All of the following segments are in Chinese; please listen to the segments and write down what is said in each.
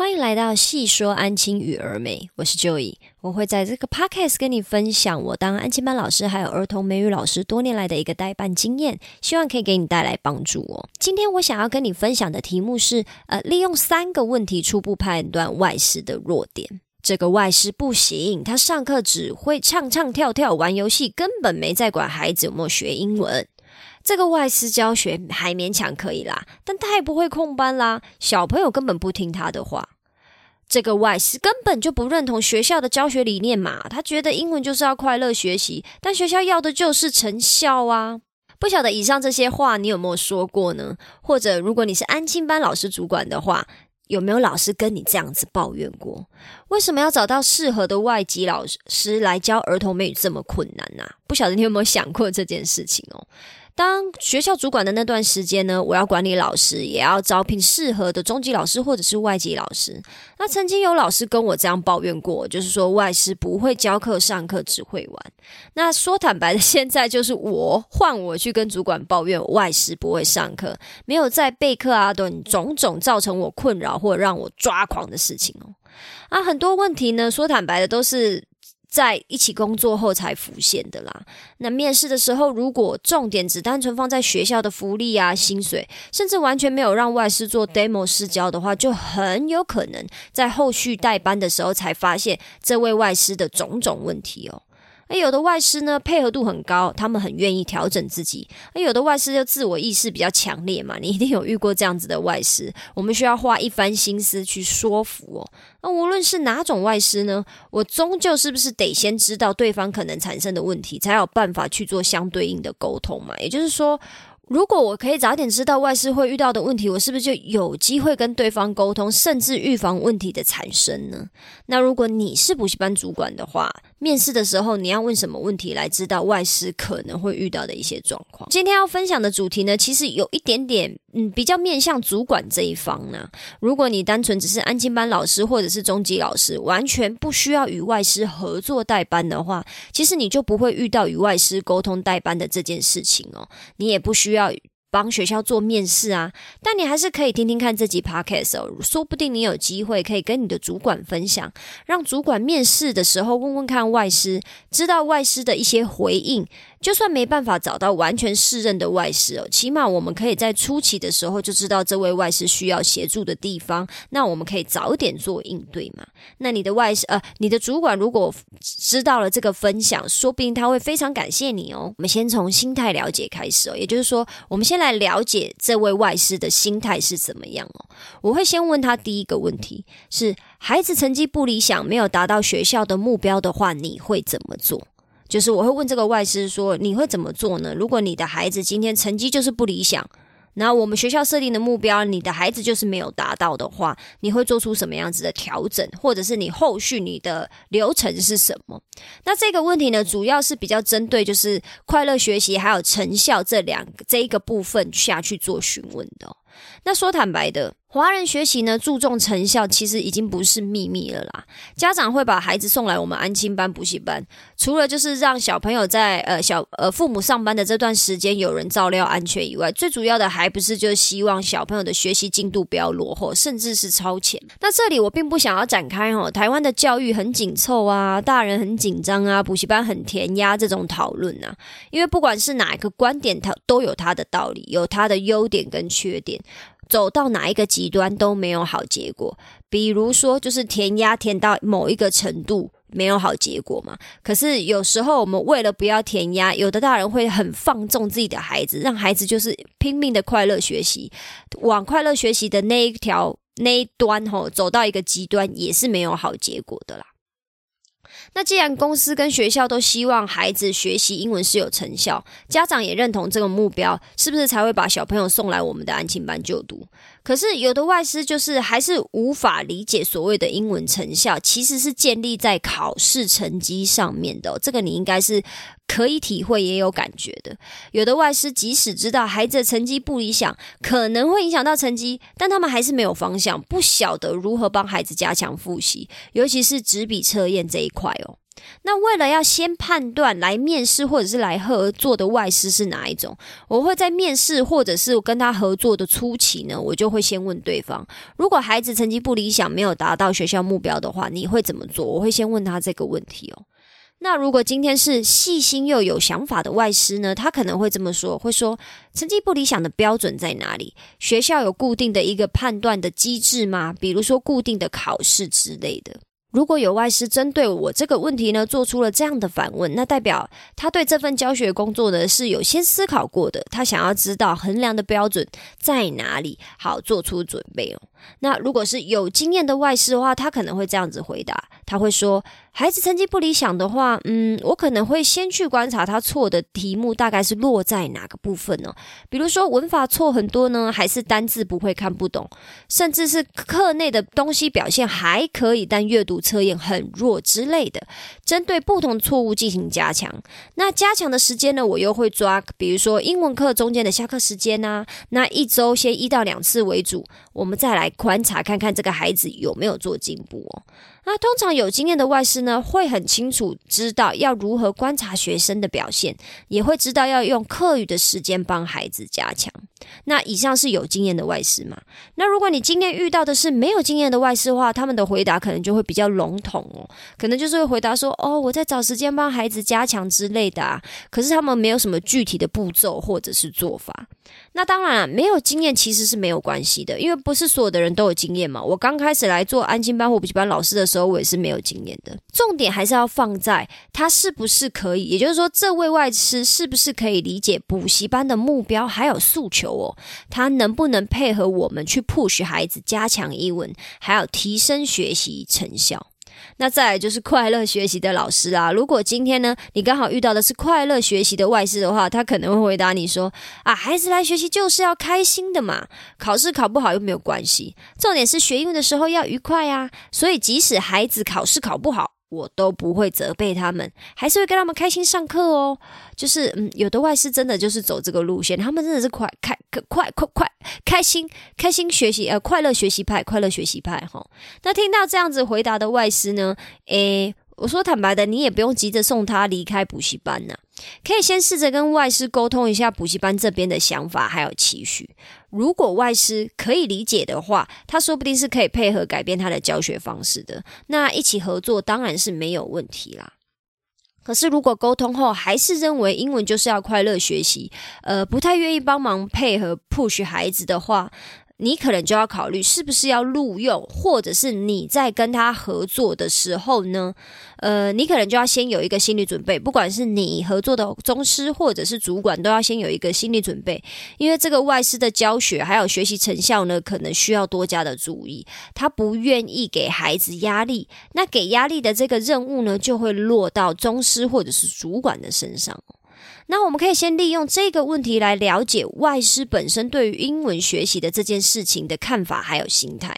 欢迎来到细说安亲与儿美，我是 Joey，我会在这个 podcast 跟你分享我当安亲班老师还有儿童美语老师多年来的一个代办经验，希望可以给你带来帮助哦。今天我想要跟你分享的题目是，呃，利用三个问题初步判断外师的弱点。这个外师不行，他上课只会唱唱跳跳玩游戏，根本没在管孩子有没有学英文。这个外师教学还勉强可以啦，但太不会控班啦，小朋友根本不听他的话。这个外师根本就不认同学校的教学理念嘛，他觉得英文就是要快乐学习，但学校要的就是成效啊。不晓得以上这些话你有没有说过呢？或者如果你是安亲班老师主管的话，有没有老师跟你这样子抱怨过？为什么要找到适合的外籍老师来教儿童美语这么困难呢？不晓得你有没有想过这件事情哦？当学校主管的那段时间呢，我要管理老师，也要招聘适合的中级老师或者是外籍老师。那曾经有老师跟我这样抱怨过，就是说外师不会教课、上课只会玩。那说坦白的，现在就是我换我去跟主管抱怨外师不会上课，没有在备课啊等种种造成我困扰或让我抓狂的事情哦。啊，很多问题呢，说坦白的都是。在一起工作后才浮现的啦。那面试的时候，如果重点只单纯放在学校的福利啊、薪水，甚至完全没有让外师做 demo 试教的话，就很有可能在后续代班的时候才发现这位外师的种种问题哦。而有的外师呢，配合度很高，他们很愿意调整自己；而有的外师就自我意识比较强烈嘛，你一定有遇过这样子的外师，我们需要花一番心思去说服哦。那无论是哪种外师呢，我终究是不是得先知道对方可能产生的问题，才有办法去做相对应的沟通嘛？也就是说。如果我可以早点知道外事会遇到的问题，我是不是就有机会跟对方沟通，甚至预防问题的产生呢？那如果你是补习班主管的话，面试的时候你要问什么问题来知道外师可能会遇到的一些状况？今天要分享的主题呢，其实有一点点，嗯，比较面向主管这一方呢。如果你单纯只是安静班老师或者是中级老师，完全不需要与外师合作代班的话，其实你就不会遇到与外师沟通代班的这件事情哦，你也不需要。帮学校做面试啊，但你还是可以听听看这集 podcast 哦，说不定你有机会可以跟你的主管分享，让主管面试的时候问问看外师，知道外师的一些回应。就算没办法找到完全适任的外师哦，起码我们可以在初期的时候就知道这位外师需要协助的地方，那我们可以早点做应对嘛。那你的外师呃，你的主管如果知道了这个分享，说不定他会非常感谢你哦。我们先从心态了解开始哦，也就是说，我们先来了解这位外师的心态是怎么样哦。我会先问他第一个问题是：孩子成绩不理想，没有达到学校的目标的话，你会怎么做？就是我会问这个外师说：“你会怎么做呢？如果你的孩子今天成绩就是不理想，那我们学校设定的目标，你的孩子就是没有达到的话，你会做出什么样子的调整，或者是你后续你的流程是什么？那这个问题呢，主要是比较针对就是快乐学习还有成效这两个这一个部分下去做询问的。那说坦白的。”华人学习呢，注重成效，其实已经不是秘密了啦。家长会把孩子送来我们安亲班、补习班，除了就是让小朋友在呃小呃父母上班的这段时间有人照料安全以外，最主要的还不是就是希望小朋友的学习进度不要落后，甚至是超前。那这里我并不想要展开哦，台湾的教育很紧凑啊，大人很紧张啊，补习班很填鸭这种讨论啊，因为不管是哪一个观点，它都有它的道理，有它的优点跟缺点。走到哪一个极端都没有好结果，比如说就是填鸭填到某一个程度没有好结果嘛。可是有时候我们为了不要填鸭，有的大人会很放纵自己的孩子，让孩子就是拼命的快乐学习，往快乐学习的那一条那一端吼走到一个极端也是没有好结果的啦。那既然公司跟学校都希望孩子学习英文是有成效，家长也认同这个目标，是不是才会把小朋友送来我们的安亲班就读？可是有的外师就是还是无法理解所谓的英文成效，其实是建立在考试成绩上面的。这个你应该是可以体会也有感觉的。有的外师即使知道孩子的成绩不理想，可能会影响到成绩，但他们还是没有方向，不晓得如何帮孩子加强复习，尤其是纸笔测验这一块哦。那为了要先判断来面试或者是来合作的外师是哪一种，我会在面试或者是跟他合作的初期呢，我就会先问对方，如果孩子成绩不理想，没有达到学校目标的话，你会怎么做？我会先问他这个问题哦。那如果今天是细心又有想法的外师呢，他可能会这么说，会说成绩不理想的标准在哪里？学校有固定的一个判断的机制吗？比如说固定的考试之类的。如果有外师针对我这个问题呢，做出了这样的反问，那代表他对这份教学工作呢是有先思考过的，他想要知道衡量的标准在哪里，好做出准备哦。那如果是有经验的外师的话，他可能会这样子回答，他会说。孩子成绩不理想的话，嗯，我可能会先去观察他错的题目大概是落在哪个部分呢？比如说文法错很多呢，还是单字不会看不懂，甚至是课内的东西表现还可以，但阅读测验很弱之类的。针对不同错误进行加强。那加强的时间呢，我又会抓，比如说英文课中间的下课时间呐，那一周先一到两次为主，我们再来观察看看这个孩子有没有做进步哦。那通常有经验的外师呢，会很清楚知道要如何观察学生的表现，也会知道要用课余的时间帮孩子加强。那以上是有经验的外师嘛？那如果你今天遇到的是没有经验的外师的话，他们的回答可能就会比较笼统哦，可能就是会回答说：“哦，我在找时间帮孩子加强之类的啊。”可是他们没有什么具体的步骤或者是做法。那当然，没有经验其实是没有关系的，因为不是所有的人都有经验嘛。我刚开始来做安心班或补习班老师的时候，我也是没有经验的。重点还是要放在他是不是可以，也就是说，这位外师是不是可以理解补习班的目标还有诉求哦？他能不能配合我们去 push 孩子加强英文，还有提升学习成效？那再来就是快乐学习的老师啊，如果今天呢，你刚好遇到的是快乐学习的外师的话，他可能会回答你说：“啊，孩子来学习就是要开心的嘛，考试考不好又没有关系，重点是学英语的时候要愉快啊。所以即使孩子考试考不好。”我都不会责备他们，还是会跟他们开心上课哦。就是嗯，有的外师真的就是走这个路线，他们真的是快开快快快开心开心学习呃快乐学习派快乐学习派哈。那听到这样子回答的外师呢，诶。我说坦白的，你也不用急着送他离开补习班呢，可以先试着跟外师沟通一下补习班这边的想法还有期许。如果外师可以理解的话，他说不定是可以配合改变他的教学方式的。那一起合作当然是没有问题啦。可是如果沟通后还是认为英文就是要快乐学习，呃，不太愿意帮忙配合 push 孩子的话。你可能就要考虑是不是要录用，或者是你在跟他合作的时候呢？呃，你可能就要先有一个心理准备，不管是你合作的宗师或者是主管，都要先有一个心理准备，因为这个外师的教学还有学习成效呢，可能需要多加的注意。他不愿意给孩子压力，那给压力的这个任务呢，就会落到宗师或者是主管的身上。那我们可以先利用这个问题来了解外师本身对于英文学习的这件事情的看法还有心态。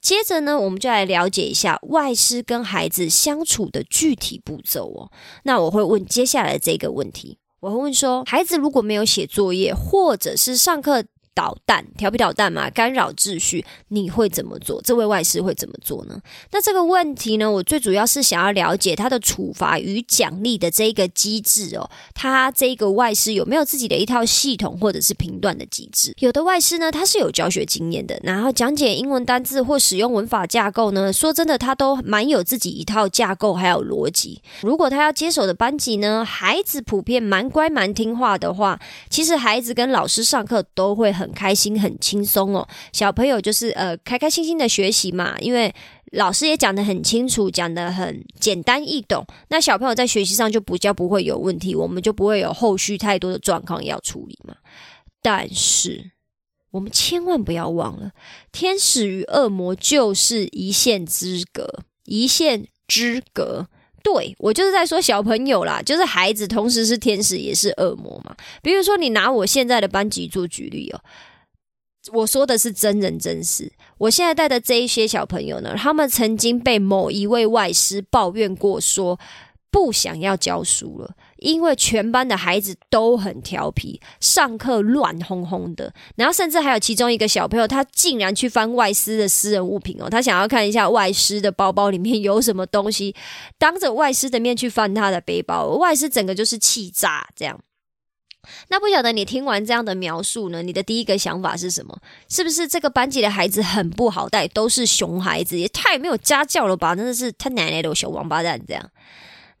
接着呢，我们就来了解一下外师跟孩子相处的具体步骤哦。那我会问接下来这个问题，我会问说，孩子如果没有写作业，或者是上课。捣蛋，调皮捣蛋嘛，干扰秩序，你会怎么做？这位外师会怎么做呢？那这个问题呢，我最主要是想要了解他的处罚与奖励的这一个机制哦。他这个外师有没有自己的一套系统或者是评断的机制？有的外师呢，他是有教学经验的，然后讲解英文单字或使用文法架构呢，说真的，他都蛮有自己一套架构还有逻辑。如果他要接手的班级呢，孩子普遍蛮乖蛮听话的话，其实孩子跟老师上课都会很。很开心，很轻松哦。小朋友就是呃，开开心心的学习嘛，因为老师也讲得很清楚，讲得很简单易懂。那小朋友在学习上就比较不会有问题，我们就不会有后续太多的状况要处理嘛。但是我们千万不要忘了，天使与恶魔就是一线之隔，一线之隔。对我就是在说小朋友啦，就是孩子，同时是天使也是恶魔嘛。比如说，你拿我现在的班级做举例哦，我说的是真人真事。我现在带的这一些小朋友呢，他们曾经被某一位外师抱怨过，说不想要教书了。因为全班的孩子都很调皮，上课乱哄哄的，然后甚至还有其中一个小朋友，他竟然去翻外师的私人物品哦，他想要看一下外师的包包里面有什么东西，当着外师的面去翻他的背包，外师整个就是气炸这样。那不晓得你听完这样的描述呢？你的第一个想法是什么？是不是这个班级的孩子很不好带，都是熊孩子，也太没有家教了吧？真的是他奶奶的小王八蛋这样。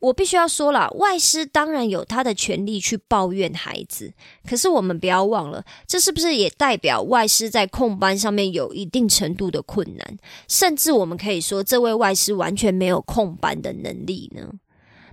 我必须要说了，外师当然有他的权利去抱怨孩子，可是我们不要忘了，这是不是也代表外师在控班上面有一定程度的困难？甚至我们可以说，这位外师完全没有控班的能力呢？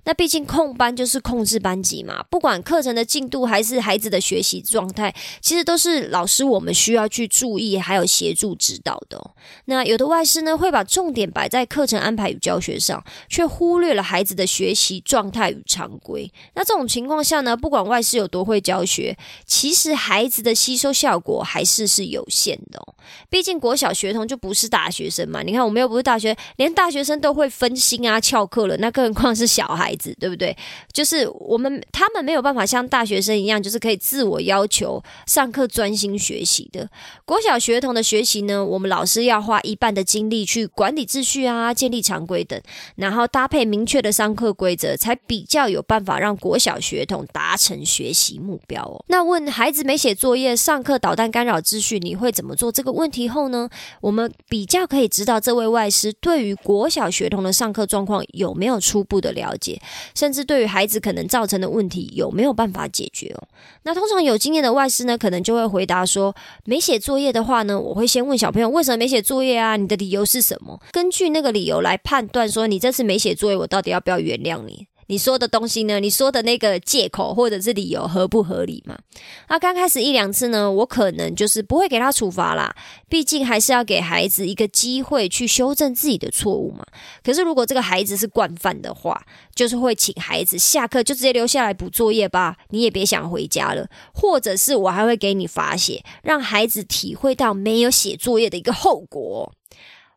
那毕竟控班就是控制班级嘛，不管课程的进度还是孩子的学习状态，其实都是老师我们需要去注意还有协助指导的。那有的外师呢，会把重点摆在课程安排与教学上，却忽略了孩子的学习状态与常规。那这种情况下呢，不管外师有多会教学，其实孩子的吸收效果还是是有限的。毕竟国小学童就不是大学生嘛，你看我们又不是大学，连大学生都会分心啊、翘课了，那更何况是小孩。孩子对不对？就是我们他们没有办法像大学生一样，就是可以自我要求上课专心学习的。国小学童的学习呢，我们老师要花一半的精力去管理秩序啊，建立常规等，然后搭配明确的上课规则，才比较有办法让国小学童达成学习目标哦。那问孩子没写作业，上课捣蛋干扰秩序，你会怎么做？这个问题后呢，我们比较可以知道这位外师对于国小学童的上课状况有没有初步的了解。甚至对于孩子可能造成的问题有没有办法解决哦？那通常有经验的外师呢，可能就会回答说：没写作业的话呢，我会先问小朋友为什么没写作业啊？你的理由是什么？根据那个理由来判断说，你这次没写作业，我到底要不要原谅你？你说的东西呢？你说的那个借口或者是理由合不合理嘛？那刚开始一两次呢，我可能就是不会给他处罚啦，毕竟还是要给孩子一个机会去修正自己的错误嘛。可是如果这个孩子是惯犯的话，就是会请孩子下课就直接留下来补作业吧，你也别想回家了。或者是我还会给你罚写，让孩子体会到没有写作业的一个后果。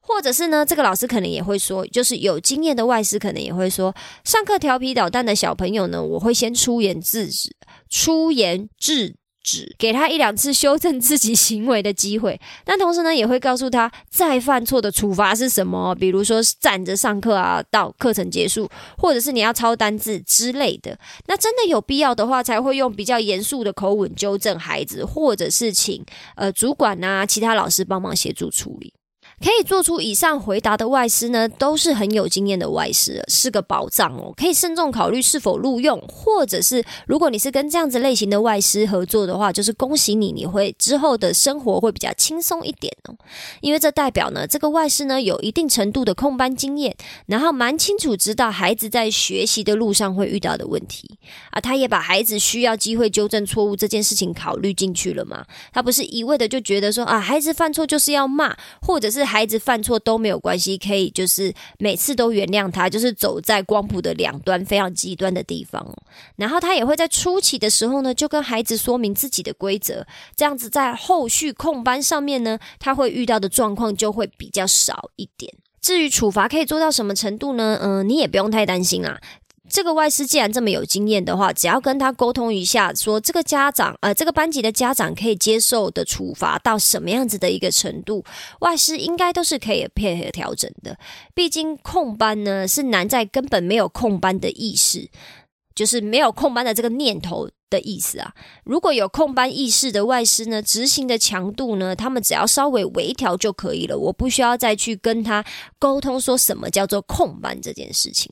或者是呢，这个老师可能也会说，就是有经验的外师可能也会说，上课调皮捣蛋的小朋友呢，我会先出言制止，出言制止，给他一两次修正自己行为的机会。但同时呢，也会告诉他，再犯错的处罚是什么，比如说站着上课啊，到课程结束，或者是你要抄单字之类的。那真的有必要的话，才会用比较严肃的口吻纠正孩子，或者是请呃主管啊，其他老师帮忙协助处理。可以做出以上回答的外师呢，都是很有经验的外师，是个宝藏哦。可以慎重考虑是否录用，或者是如果你是跟这样子类型的外师合作的话，就是恭喜你，你会之后的生活会比较轻松一点哦。因为这代表呢，这个外师呢有一定程度的空班经验，然后蛮清楚知道孩子在学习的路上会遇到的问题啊。他也把孩子需要机会纠正错误这件事情考虑进去了嘛。他不是一味的就觉得说啊，孩子犯错就是要骂，或者是。孩子犯错都没有关系，可以就是每次都原谅他，就是走在光谱的两端非常极端的地方。然后他也会在初期的时候呢，就跟孩子说明自己的规则，这样子在后续控班上面呢，他会遇到的状况就会比较少一点。至于处罚可以做到什么程度呢？嗯，你也不用太担心啦。这个外师既然这么有经验的话，只要跟他沟通一下，说这个家长呃，这个班级的家长可以接受的处罚到什么样子的一个程度，外师应该都是可以配合调整的。毕竟控班呢是难在根本没有控班的意识，就是没有控班的这个念头的意思啊。如果有控班意识的外师呢，执行的强度呢，他们只要稍微微调就可以了，我不需要再去跟他沟通说什么叫做控班这件事情。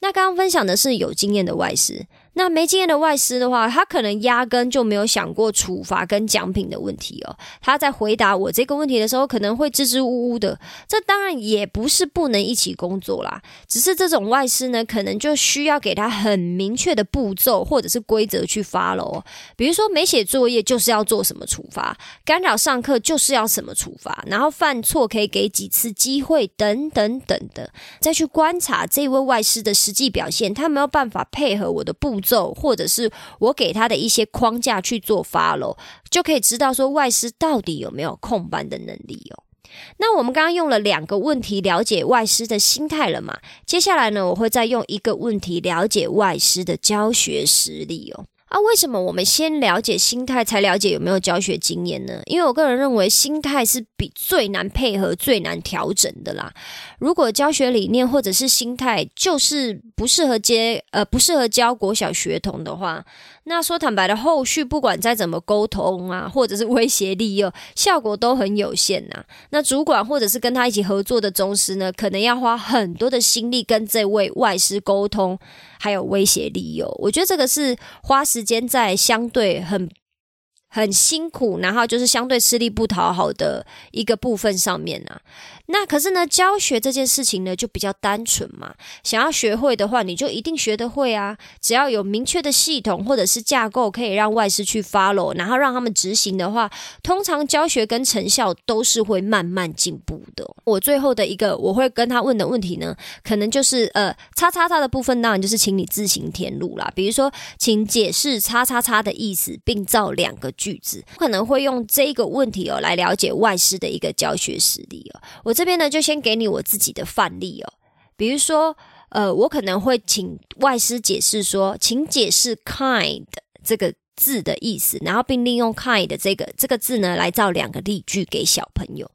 那刚刚分享的是有经验的外事。那没经验的外师的话，他可能压根就没有想过处罚跟奖品的问题哦。他在回答我这个问题的时候，可能会支支吾吾的。这当然也不是不能一起工作啦，只是这种外师呢，可能就需要给他很明确的步骤或者是规则去发喽。比如说没写作业就是要做什么处罚，干扰上课就是要什么处罚，然后犯错可以给几次机会等等等的，再去观察这位外师的实际表现，他没有办法配合我的步。走，或者是我给他的一些框架去做 follow，就可以知道说外师到底有没有控班的能力哦。那我们刚刚用了两个问题了解外师的心态了嘛？接下来呢，我会再用一个问题了解外师的教学实力哦。啊，为什么我们先了解心态，才了解有没有教学经验呢？因为我个人认为，心态是比最难配合、最难调整的啦。如果教学理念或者是心态就是不适合接呃不适合教国小学童的话，那说坦白的，后续不管再怎么沟通啊，或者是威胁利诱，效果都很有限呐。那主管或者是跟他一起合作的宗师呢，可能要花很多的心力跟这位外师沟通。还有威胁利诱，我觉得这个是花时间在相对很。很辛苦，然后就是相对吃力不讨好的一个部分上面啊。那可是呢，教学这件事情呢就比较单纯嘛。想要学会的话，你就一定学得会啊。只要有明确的系统或者是架构，可以让外师去 follow，然后让他们执行的话，通常教学跟成效都是会慢慢进步的。我最后的一个我会跟他问的问题呢，可能就是呃，叉叉叉的部分，当然就是请你自行填入啦。比如说，请解释叉叉叉的意思，并造两个。句子可能会用这个问题哦来了解外师的一个教学实力哦。我这边呢就先给你我自己的范例哦，比如说呃，我可能会请外师解释说，请解释 kind 这个字的意思，然后并利用 kind 这个这个字呢来造两个例句给小朋友。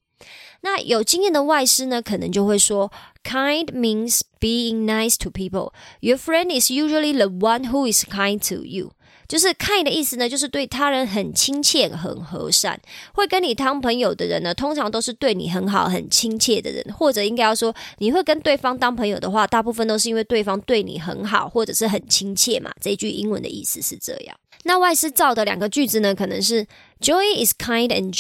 那有经验的外师呢，可能就会说，kind means being nice to people. Your friend is usually the one who is kind to you. 就是 kind 的意思呢，就是对他人很亲切、很和善，会跟你当朋友的人呢，通常都是对你很好、很亲切的人，或者应该要说，你会跟对方当朋友的话，大部分都是因为对方对你很好，或者是很亲切嘛。这句英文的意思是这样。那外师造的两个句子呢，可能是 Joy is kind and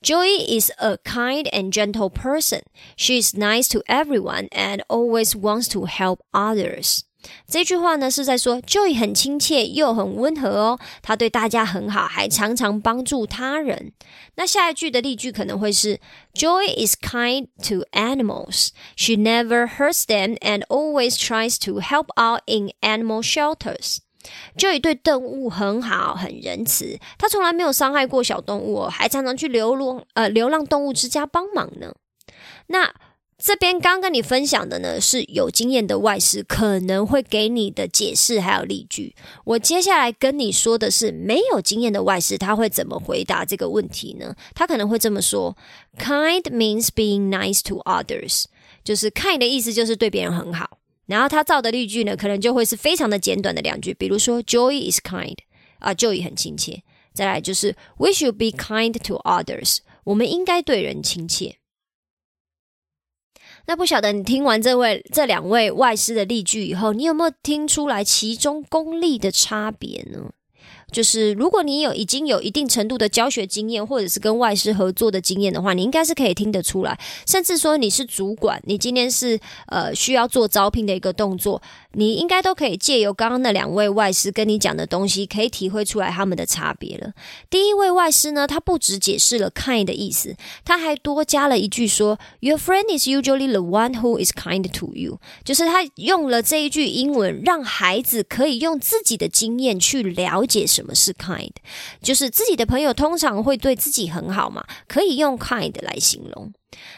Joy is a kind and gentle person. She is nice to everyone and always wants to help others. 这句话呢是在说，Joy 很亲切又很温和哦，他对大家很好，还常常帮助他人。那下一句的例句可能会是，Joy is kind to animals. She never hurts them and always tries to help out in animal shelters. Joy 对动物很好，很仁慈，他从来没有伤害过小动物哦，还常常去流浪呃流浪动物之家帮忙呢。那这边刚跟你分享的呢，是有经验的外师可能会给你的解释还有例句。我接下来跟你说的是没有经验的外师，他会怎么回答这个问题呢？他可能会这么说：Kind means being nice to others，就是 kind 的意思就是对别人很好。然后他造的例句呢，可能就会是非常的简短的两句，比如说 Joy is kind，啊，Joy 很亲切。再来就是 We should be kind to others，我们应该对人亲切。那不晓得你听完这位这两位外师的例句以后，你有没有听出来其中功力的差别呢？就是如果你有已经有一定程度的教学经验，或者是跟外师合作的经验的话，你应该是可以听得出来。甚至说你是主管，你今天是呃需要做招聘的一个动作，你应该都可以借由刚刚那两位外师跟你讲的东西，可以体会出来他们的差别了。第一位外师呢，他不只解释了 kind 的意思，他还多加了一句说，Your friend is usually the one who is kind to you，就是他用了这一句英文，让孩子可以用自己的经验去了解。什么是 kind？就是自己的朋友通常会对自己很好嘛，可以用 kind 来形容。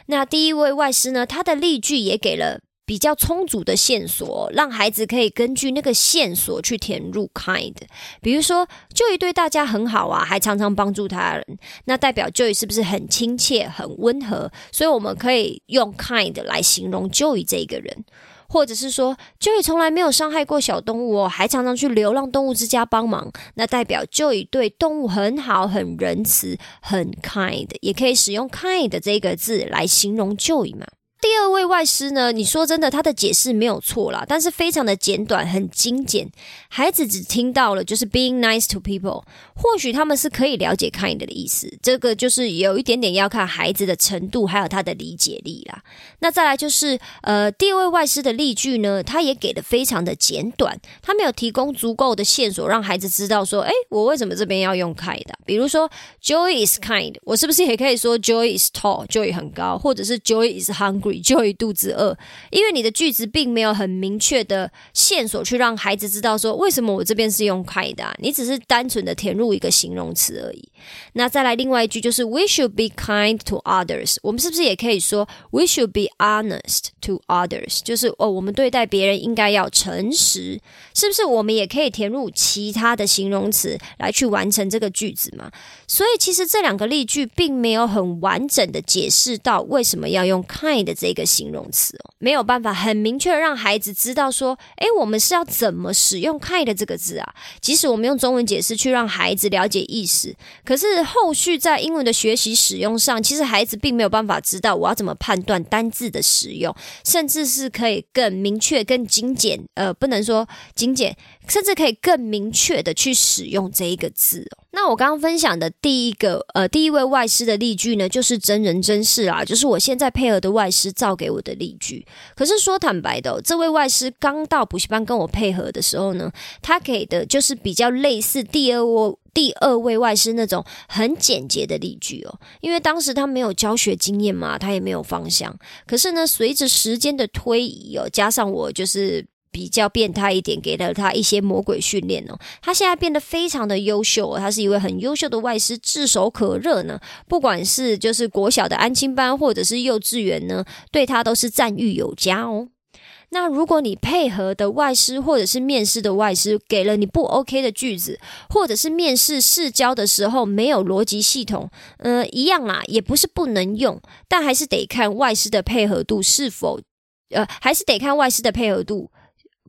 那第一位外师呢，他的例句也给了比较充足的线索，让孩子可以根据那个线索去填入 kind。比如说，Joy 对大家很好啊，还常常帮助他人，那代表 Joy 是不是很亲切、很温和？所以我们可以用 kind 来形容 Joy 这个人。或者是说，Joy 从来没有伤害过小动物哦，还常常去流浪动物之家帮忙，那代表 Joy 对动物很好、很仁慈、很 kind，也可以使用 kind 这个字来形容 Joy 嘛。第二位外师呢？你说真的，他的解释没有错啦，但是非常的简短，很精简。孩子只听到了就是 being nice to people，或许他们是可以了解 kind 的意思。这个就是有一点点要看孩子的程度，还有他的理解力啦。那再来就是呃，第二位外师的例句呢，他也给的非常的简短，他没有提供足够的线索让孩子知道说，哎，我为什么这边要用 kind？比如说 Joy is kind，我是不是也可以说 Joy is tall？Joy 很高，或者是 Joy is hungry，Joy 肚子饿，因为你的句子并没有很明确的线索去让孩子知道说为什么我这边是用 kind 的，你只是单纯的填入一个形容词而已。那再来另外一句就是 we should be kind to others，我们是不是也可以说 we should be honest to others，就是哦我们对待别人应该要诚实，是不是我们也可以填入其他的形容词来去完成这个句子嘛？所以其实这两个例句并没有很完整的解释到为什么要用 kind 这个形容词哦，没有办法很明确让孩子知道说，诶，我们是要怎么使用害的这个字啊？即使我们用中文解释去让孩子了解意思，可是后续在英文的学习使用上，其实孩子并没有办法知道我要怎么判断单字的使用，甚至是可以更明确、更精简，呃，不能说精简。甚至可以更明确的去使用这一个字哦。那我刚刚分享的第一个呃第一位外师的例句呢，就是真人真事啊，就是我现在配合的外师造给我的例句。可是说坦白的，这位外师刚到补习班跟我配合的时候呢，他给的就是比较类似第二位第二位外师那种很简洁的例句哦。因为当时他没有教学经验嘛，他也没有方向。可是呢，随着时间的推移哦，加上我就是。比较变态一点，给了他一些魔鬼训练哦。他现在变得非常的优秀哦，他是一位很优秀的外师，炙手可热呢。不管是就是国小的安亲班，或者是幼稚园呢，对他都是赞誉有加哦。那如果你配合的外师，或者是面试的外师，给了你不 OK 的句子，或者是面试试教的时候没有逻辑系统，呃，一样啦，也不是不能用，但还是得看外师的配合度是否，呃，还是得看外师的配合度。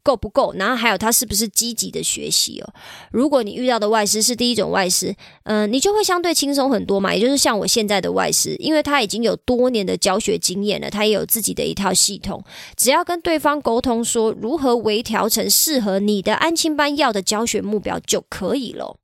够不够？然后还有他是不是积极的学习哦？如果你遇到的外师是第一种外师，嗯，你就会相对轻松很多嘛。也就是像我现在的外师，因为他已经有多年的教学经验了，他也有自己的一套系统，只要跟对方沟通说如何微调成适合你的安亲班要的教学目标就可以了。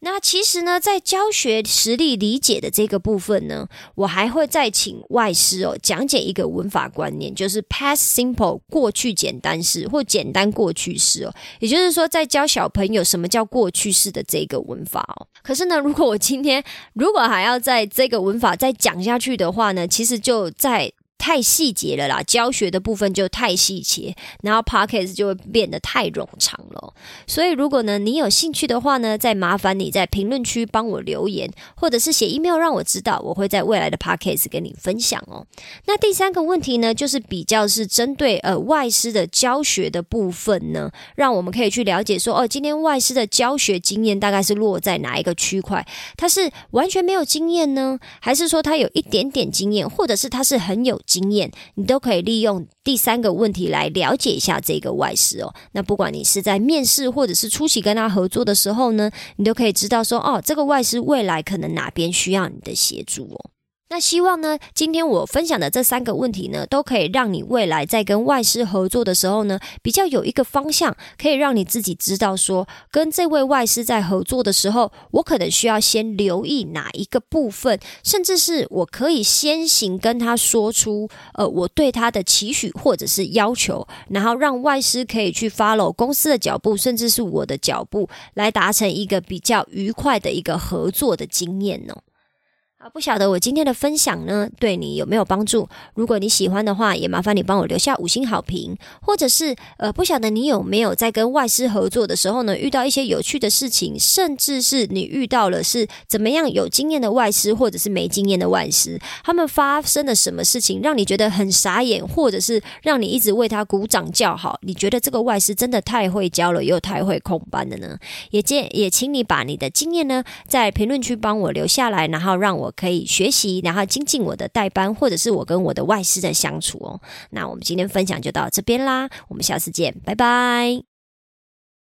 那其实呢，在教学实力理解的这个部分呢，我还会再请外师哦讲解一个文法观念，就是 past simple 过去简单式或简单过去式哦。也就是说，在教小朋友什么叫过去式的这个文法哦。可是呢，如果我今天如果还要在这个文法再讲下去的话呢，其实就在。太细节了啦，教学的部分就太细节，然后 podcast 就会变得太冗长了。所以，如果呢你有兴趣的话呢，再麻烦你在评论区帮我留言，或者是写 email 让我知道，我会在未来的 podcast 跟你分享哦。那第三个问题呢，就是比较是针对呃外师的教学的部分呢，让我们可以去了解说，哦，今天外师的教学经验大概是落在哪一个区块？他是完全没有经验呢，还是说他有一点点经验，或者是他是很有？经验，你都可以利用第三个问题来了解一下这个外师哦。那不管你是在面试或者是初期跟他合作的时候呢，你都可以知道说，哦，这个外师未来可能哪边需要你的协助哦。那希望呢，今天我分享的这三个问题呢，都可以让你未来在跟外师合作的时候呢，比较有一个方向，可以让你自己知道说，跟这位外师在合作的时候，我可能需要先留意哪一个部分，甚至是我可以先行跟他说出，呃，我对他的期许或者是要求，然后让外师可以去 follow 公司的脚步，甚至是我的脚步，来达成一个比较愉快的一个合作的经验呢不晓得我今天的分享呢，对你有没有帮助？如果你喜欢的话，也麻烦你帮我留下五星好评，或者是呃，不晓得你有没有在跟外师合作的时候呢，遇到一些有趣的事情，甚至是你遇到了是怎么样有经验的外师，或者是没经验的外师，他们发生了什么事情让你觉得很傻眼，或者是让你一直为他鼓掌叫好？你觉得这个外师真的太会教了，又太会控班了呢？也建也请你把你的经验呢，在评论区帮我留下来，然后让我。可以学习，然后精进我的代班，或者是我跟我的外师的相处哦。那我们今天分享就到这边啦，我们下次见，拜拜。